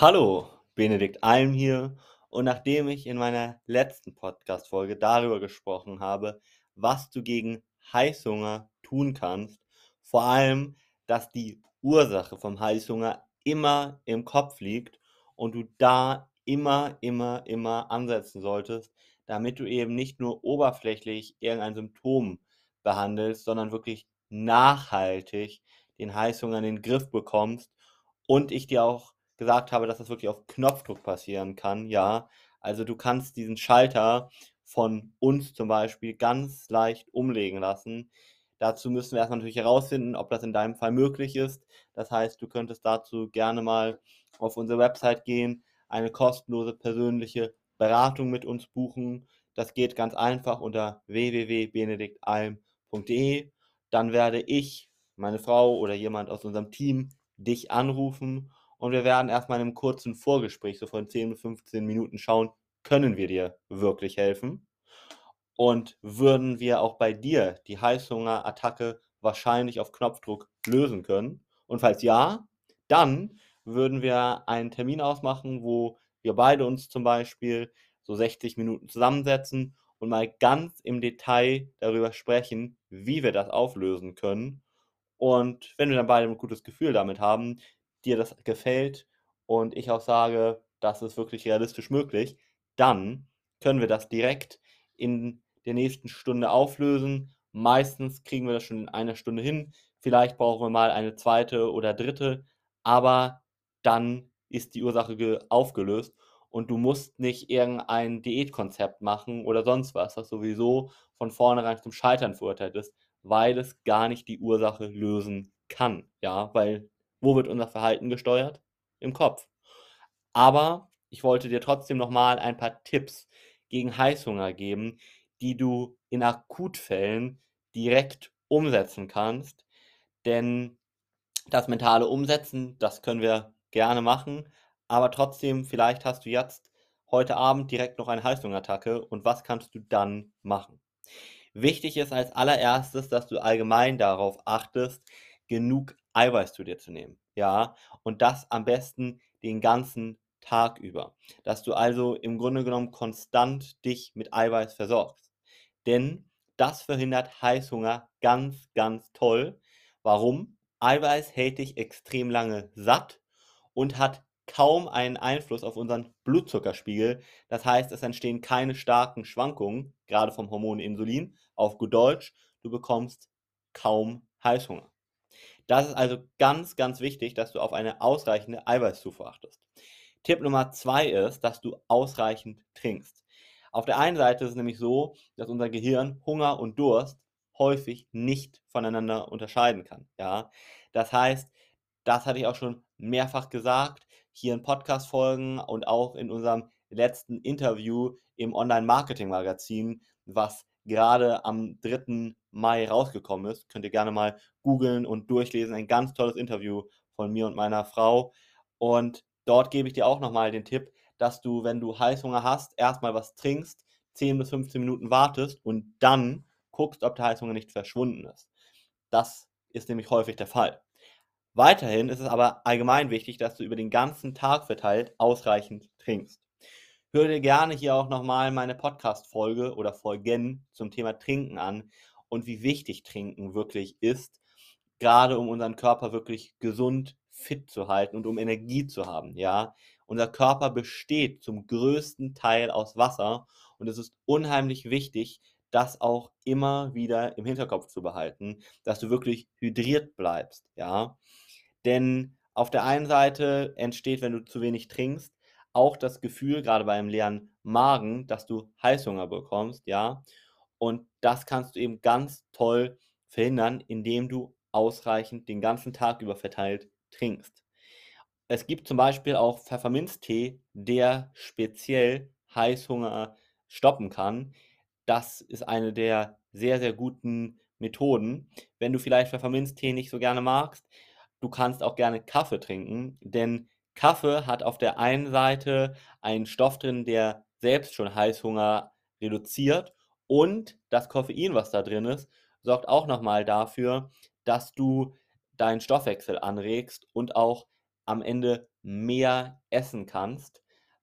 Hallo, Benedikt Alm hier. Und nachdem ich in meiner letzten Podcast-Folge darüber gesprochen habe, was du gegen Heißhunger tun kannst, vor allem, dass die Ursache vom Heißhunger immer im Kopf liegt und du da immer, immer, immer ansetzen solltest, damit du eben nicht nur oberflächlich irgendein Symptom behandelst, sondern wirklich nachhaltig den Heißhunger in den Griff bekommst und ich dir auch gesagt habe, dass das wirklich auf Knopfdruck passieren kann, ja. Also du kannst diesen Schalter von uns zum Beispiel ganz leicht umlegen lassen. Dazu müssen wir erstmal natürlich herausfinden, ob das in deinem Fall möglich ist. Das heißt, du könntest dazu gerne mal auf unsere Website gehen, eine kostenlose persönliche Beratung mit uns buchen. Das geht ganz einfach unter www.benediktalm.de. Dann werde ich, meine Frau oder jemand aus unserem Team dich anrufen und wir werden erstmal in einem kurzen Vorgespräch, so von 10 bis 15 Minuten, schauen, können wir dir wirklich helfen? Und würden wir auch bei dir die Heißhungerattacke wahrscheinlich auf Knopfdruck lösen können? Und falls ja, dann würden wir einen Termin ausmachen, wo wir beide uns zum Beispiel so 60 Minuten zusammensetzen und mal ganz im Detail darüber sprechen, wie wir das auflösen können. Und wenn wir dann beide ein gutes Gefühl damit haben, dir das gefällt und ich auch sage, das ist wirklich realistisch möglich, dann können wir das direkt in der nächsten Stunde auflösen. Meistens kriegen wir das schon in einer Stunde hin. Vielleicht brauchen wir mal eine zweite oder dritte, aber dann ist die Ursache aufgelöst und du musst nicht irgendein Diätkonzept machen oder sonst was, das sowieso von vornherein zum Scheitern verurteilt ist, weil es gar nicht die Ursache lösen kann. Ja, weil wo wird unser Verhalten gesteuert? Im Kopf. Aber ich wollte dir trotzdem nochmal ein paar Tipps gegen Heißhunger geben, die du in Akutfällen direkt umsetzen kannst. Denn das mentale Umsetzen, das können wir gerne machen. Aber trotzdem, vielleicht hast du jetzt heute Abend direkt noch eine Heißhungerattacke und was kannst du dann machen? Wichtig ist als allererstes, dass du allgemein darauf achtest, genug Eiweiß zu dir zu nehmen. Ja, und das am besten den ganzen Tag über. Dass du also im Grunde genommen konstant dich mit Eiweiß versorgst. Denn das verhindert Heißhunger ganz, ganz toll. Warum? Eiweiß hält dich extrem lange satt und hat kaum einen Einfluss auf unseren Blutzuckerspiegel. Das heißt, es entstehen keine starken Schwankungen, gerade vom Hormon Insulin. Auf gut Deutsch, du bekommst kaum Heißhunger. Das ist also ganz, ganz wichtig, dass du auf eine ausreichende Eiweißzufuhr achtest. Tipp Nummer zwei ist, dass du ausreichend trinkst. Auf der einen Seite ist es nämlich so, dass unser Gehirn Hunger und Durst häufig nicht voneinander unterscheiden kann. Ja? Das heißt, das hatte ich auch schon mehrfach gesagt, hier in Podcast-Folgen und auch in unserem letzten Interview im Online-Marketing-Magazin, was gerade am 3. Mai rausgekommen ist. Könnt ihr gerne mal googeln und durchlesen. Ein ganz tolles Interview von mir und meiner Frau. Und dort gebe ich dir auch nochmal den Tipp, dass du, wenn du Heißhunger hast, erstmal was trinkst, 10 bis 15 Minuten wartest und dann guckst, ob der Heißhunger nicht verschwunden ist. Das ist nämlich häufig der Fall. Weiterhin ist es aber allgemein wichtig, dass du über den ganzen Tag verteilt ausreichend trinkst. Hör dir gerne hier auch nochmal meine Podcast-Folge oder Folgen zum Thema Trinken an und wie wichtig Trinken wirklich ist, gerade um unseren Körper wirklich gesund, fit zu halten und um Energie zu haben, ja. Unser Körper besteht zum größten Teil aus Wasser und es ist unheimlich wichtig, das auch immer wieder im Hinterkopf zu behalten, dass du wirklich hydriert bleibst, ja. Denn auf der einen Seite entsteht, wenn du zu wenig trinkst, auch das Gefühl, gerade bei einem leeren Magen, dass du Heißhunger bekommst, ja. Und das kannst du eben ganz toll verhindern, indem du ausreichend den ganzen Tag über verteilt trinkst. Es gibt zum Beispiel auch Pfefferminztee, der speziell Heißhunger stoppen kann. Das ist eine der sehr, sehr guten Methoden. Wenn du vielleicht Pfefferminztee nicht so gerne magst, du kannst auch gerne Kaffee trinken, denn Kaffee hat auf der einen Seite einen Stoff drin, der selbst schon Heißhunger reduziert und das Koffein, was da drin ist, sorgt auch nochmal dafür, dass du deinen Stoffwechsel anregst und auch am Ende mehr essen kannst.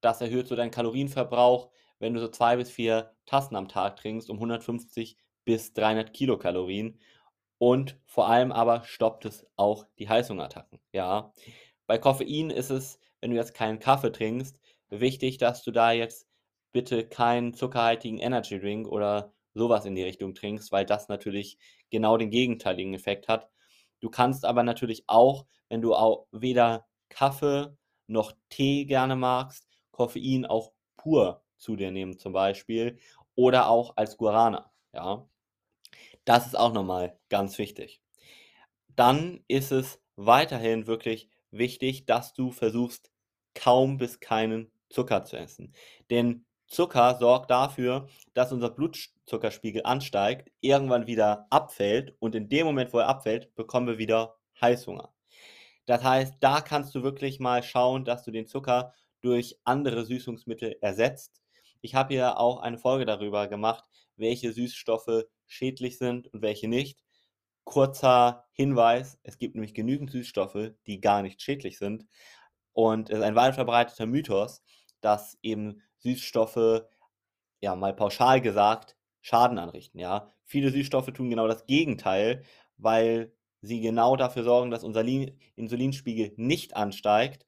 Das erhöht so deinen Kalorienverbrauch, wenn du so 2 bis 4 Tassen am Tag trinkst, um 150 bis 300 Kilokalorien. Und vor allem aber stoppt es auch die Heißhungerattacken, ja. Bei Koffein ist es, wenn du jetzt keinen Kaffee trinkst, wichtig, dass du da jetzt bitte keinen zuckerhaltigen Energy Drink oder sowas in die Richtung trinkst, weil das natürlich genau den gegenteiligen Effekt hat. Du kannst aber natürlich auch, wenn du auch weder Kaffee noch Tee gerne magst, Koffein auch pur zu dir nehmen zum Beispiel oder auch als Guarana, ja. Das ist auch nochmal ganz wichtig. Dann ist es weiterhin wirklich wichtig, dass du versuchst, kaum bis keinen Zucker zu essen. Denn Zucker sorgt dafür, dass unser Blutzuckerspiegel ansteigt, irgendwann wieder abfällt und in dem Moment, wo er abfällt, bekommen wir wieder Heißhunger. Das heißt, da kannst du wirklich mal schauen, dass du den Zucker durch andere Süßungsmittel ersetzt. Ich habe hier auch eine Folge darüber gemacht, welche Süßstoffe schädlich sind und welche nicht. Kurzer Hinweis, es gibt nämlich genügend Süßstoffe, die gar nicht schädlich sind. Und es ist ein weit verbreiteter Mythos, dass eben Süßstoffe, ja, mal pauschal gesagt, Schaden anrichten, ja. Viele Süßstoffe tun genau das Gegenteil, weil sie genau dafür sorgen, dass unser Insulinspiegel nicht ansteigt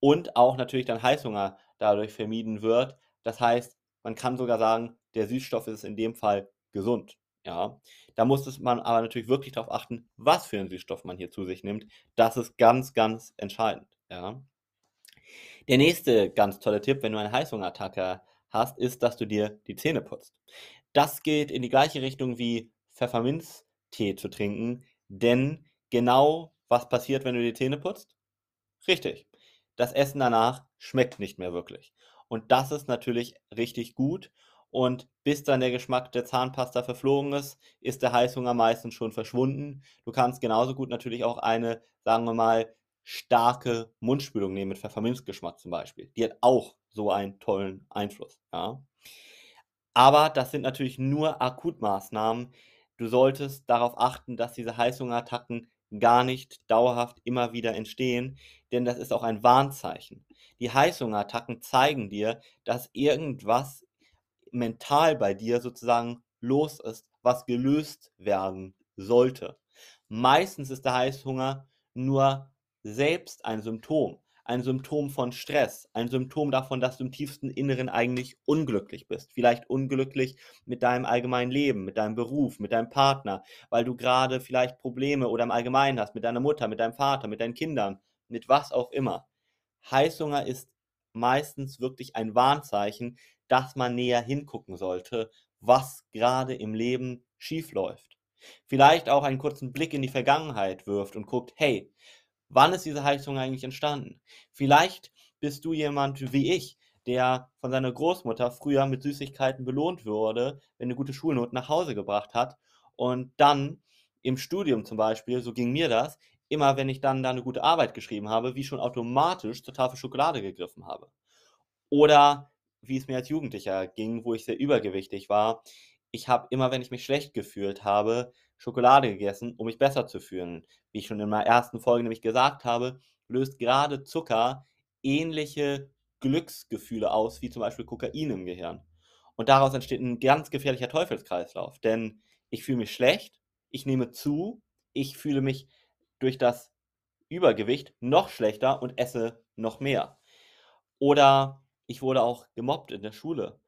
und auch natürlich dann Heißhunger dadurch vermieden wird. Das heißt, man kann sogar sagen, der Süßstoff ist in dem Fall gesund. Ja, da muss man aber natürlich wirklich darauf achten, was für einen Süßstoff man hier zu sich nimmt. Das ist ganz, ganz entscheidend. Ja. Der nächste ganz tolle Tipp, wenn du eine Heißhungerattacke hast, ist, dass du dir die Zähne putzt. Das geht in die gleiche Richtung wie Pfefferminztee zu trinken, denn genau was passiert, wenn du die Zähne putzt? Richtig. Das Essen danach schmeckt nicht mehr wirklich. Und das ist natürlich richtig gut. Und bis dann der Geschmack der Zahnpasta verflogen ist, ist der Heißhunger meistens schon verschwunden. Du kannst genauso gut natürlich auch eine, sagen wir mal, starke Mundspülung nehmen mit Pfefferminzgeschmack zum Beispiel. Die hat auch so einen tollen Einfluss. Ja. Aber das sind natürlich nur Akutmaßnahmen. Du solltest darauf achten, dass diese Heißhungerattacken gar nicht dauerhaft immer wieder entstehen, denn das ist auch ein Warnzeichen. Die Heißhungerattacken zeigen dir, dass irgendwas mental bei dir sozusagen los ist, was gelöst werden sollte. Meistens ist der Heißhunger nur selbst ein Symptom, ein Symptom von Stress, ein Symptom davon, dass du im tiefsten Inneren eigentlich unglücklich bist. Vielleicht unglücklich mit deinem allgemeinen Leben, mit deinem Beruf, mit deinem Partner, weil du gerade vielleicht Probleme oder im Allgemeinen hast mit deiner Mutter, mit deinem Vater, mit deinen Kindern, mit was auch immer. Heißhunger ist meistens wirklich ein Warnzeichen, dass man näher hingucken sollte, was gerade im Leben schiefläuft. Vielleicht auch einen kurzen Blick in die Vergangenheit wirft und guckt, hey, Wann ist diese Heißhunger eigentlich entstanden? Vielleicht bist du jemand wie ich, der von seiner Großmutter früher mit Süßigkeiten belohnt wurde, wenn eine gute Schulnote nach Hause gebracht hat und dann im Studium zum Beispiel, so ging mir das, immer wenn ich dann da eine gute Arbeit geschrieben habe, wie schon automatisch zur Tafel Schokolade gegriffen habe. Oder wie es mir als Jugendlicher ging, wo ich sehr übergewichtig war. Ich habe immer, wenn ich mich schlecht gefühlt habe, Schokolade gegessen, um mich besser zu fühlen. Wie ich schon in meiner ersten Folge nämlich gesagt habe, löst gerade Zucker ähnliche Glücksgefühle aus, wie zum Beispiel Kokain im Gehirn. Und daraus entsteht ein ganz gefährlicher Teufelskreislauf, denn ich fühle mich schlecht, ich nehme zu, ich fühle mich durch das Übergewicht noch schlechter und esse noch mehr. Oder ich wurde auch gemobbt in der Schule,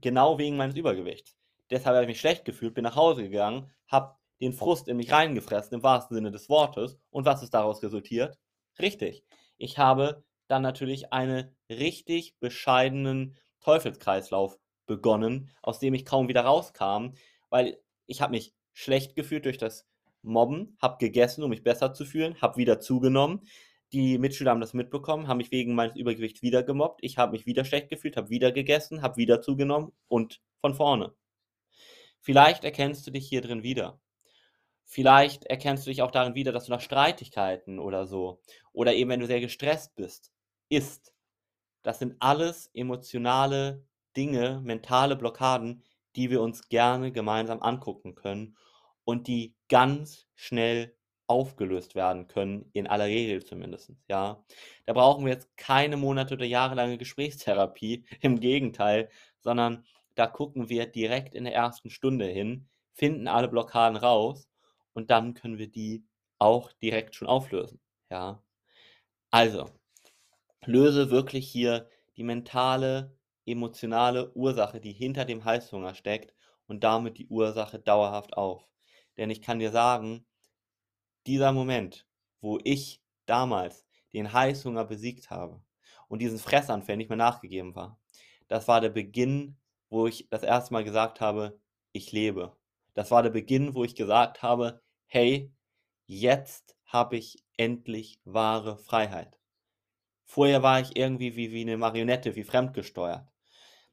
genau wegen meines Übergewichts. Deshalb habe ich mich schlecht gefühlt, bin nach Hause gegangen, habe den Frust in mich reingefressen, im wahrsten Sinne des Wortes. Und was ist daraus resultiert? Richtig. Ich habe dann natürlich einen richtig bescheidenen Teufelskreislauf begonnen, aus dem ich kaum wieder rauskam, weil ich habe mich schlecht gefühlt durch das Mobben, habe gegessen, um mich besser zu fühlen, habe wieder zugenommen. Die Mitschüler haben das mitbekommen, haben mich wegen meines Übergewichts wieder gemobbt. Ich habe mich wieder schlecht gefühlt, habe wieder gegessen, habe wieder zugenommen und von vorne. Vielleicht erkennst du dich hier drin wieder. Vielleicht erkennst du dich auch darin wieder, dass du nach Streitigkeiten oder so oder eben wenn du sehr gestresst bist, isst. Das sind alles emotionale Dinge, mentale Blockaden, die wir uns gerne gemeinsam angucken können und die ganz schnell aufgelöst werden können, in aller Regel zumindest, ja. Da brauchen wir jetzt keine Monate oder jahrelange Gesprächstherapie, im Gegenteil, sondern da gucken wir direkt in der ersten Stunde hin, finden alle Blockaden raus und dann können wir die auch direkt schon auflösen, ja. Also, löse wirklich hier die mentale, emotionale Ursache, die hinter dem Heißhunger steckt und damit die Ursache dauerhaft auf. Denn ich kann dir sagen, dieser Moment, wo ich damals den Heißhunger besiegt habe und diesen Fressanfällen nicht mehr nachgegeben war, das war der Beginn, wo ich das erste Mal gesagt habe, ich lebe. Das war der Beginn, wo ich gesagt habe, hey, jetzt habe ich endlich wahre Freiheit. Vorher war ich irgendwie wie, wie eine Marionette, wie fremdgesteuert.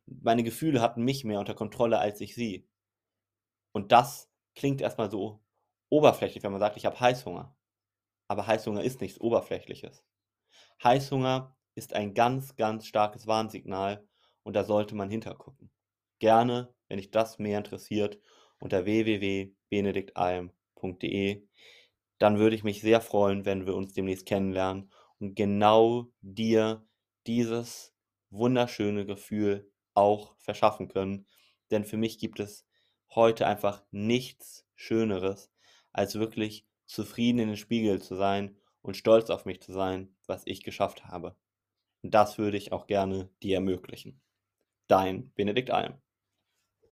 Meine Gefühle hatten mich mehr unter Kontrolle als ich sie. Und das klingt erstmal so oberflächlich, wenn man sagt, ich habe Heißhunger. Aber Heißhunger ist nichts Oberflächliches. Heißhunger ist ein ganz, ganz starkes Warnsignal und da sollte man hintergucken. Gerne, wenn dich das mehr interessiert, unter www.benediktalm.de. Dann würde ich mich sehr freuen, wenn wir uns demnächst kennenlernen und genau dir dieses wunderschöne Gefühl auch verschaffen können. Denn für mich gibt es heute einfach nichts Schöneres, als wirklich zufrieden in den Spiegel zu sein und stolz auf mich zu sein, was ich geschafft habe. Und das würde ich auch gerne dir ermöglichen. Dein Benedikt Alm.